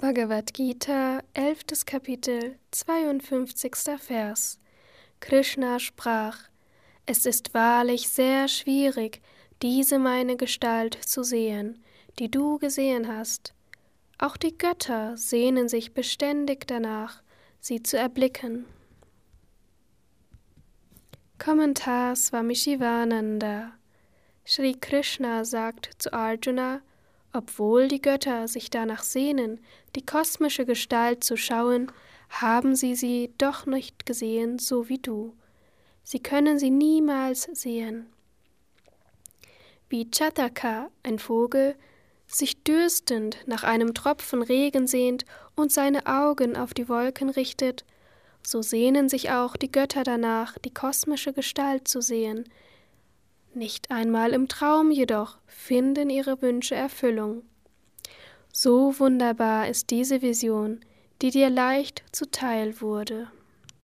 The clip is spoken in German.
Bhagavad Gita, 11. Kapitel, 52. Vers. Krishna sprach: Es ist wahrlich sehr schwierig, diese meine Gestalt zu sehen, die du gesehen hast. Auch die Götter sehnen sich beständig danach, sie zu erblicken. Kommentar Swami Shivananda Sri Krishna sagt zu Arjuna, obwohl die Götter sich danach sehnen, die kosmische Gestalt zu schauen, haben sie sie doch nicht gesehen, so wie du. Sie können sie niemals sehen. Wie Chataka, ein Vogel, sich dürstend nach einem Tropfen Regen sehnt und seine Augen auf die Wolken richtet, so sehnen sich auch die Götter danach, die kosmische Gestalt zu sehen, nicht einmal im Traum jedoch finden ihre Wünsche Erfüllung. So wunderbar ist diese Vision, die dir leicht zuteil wurde.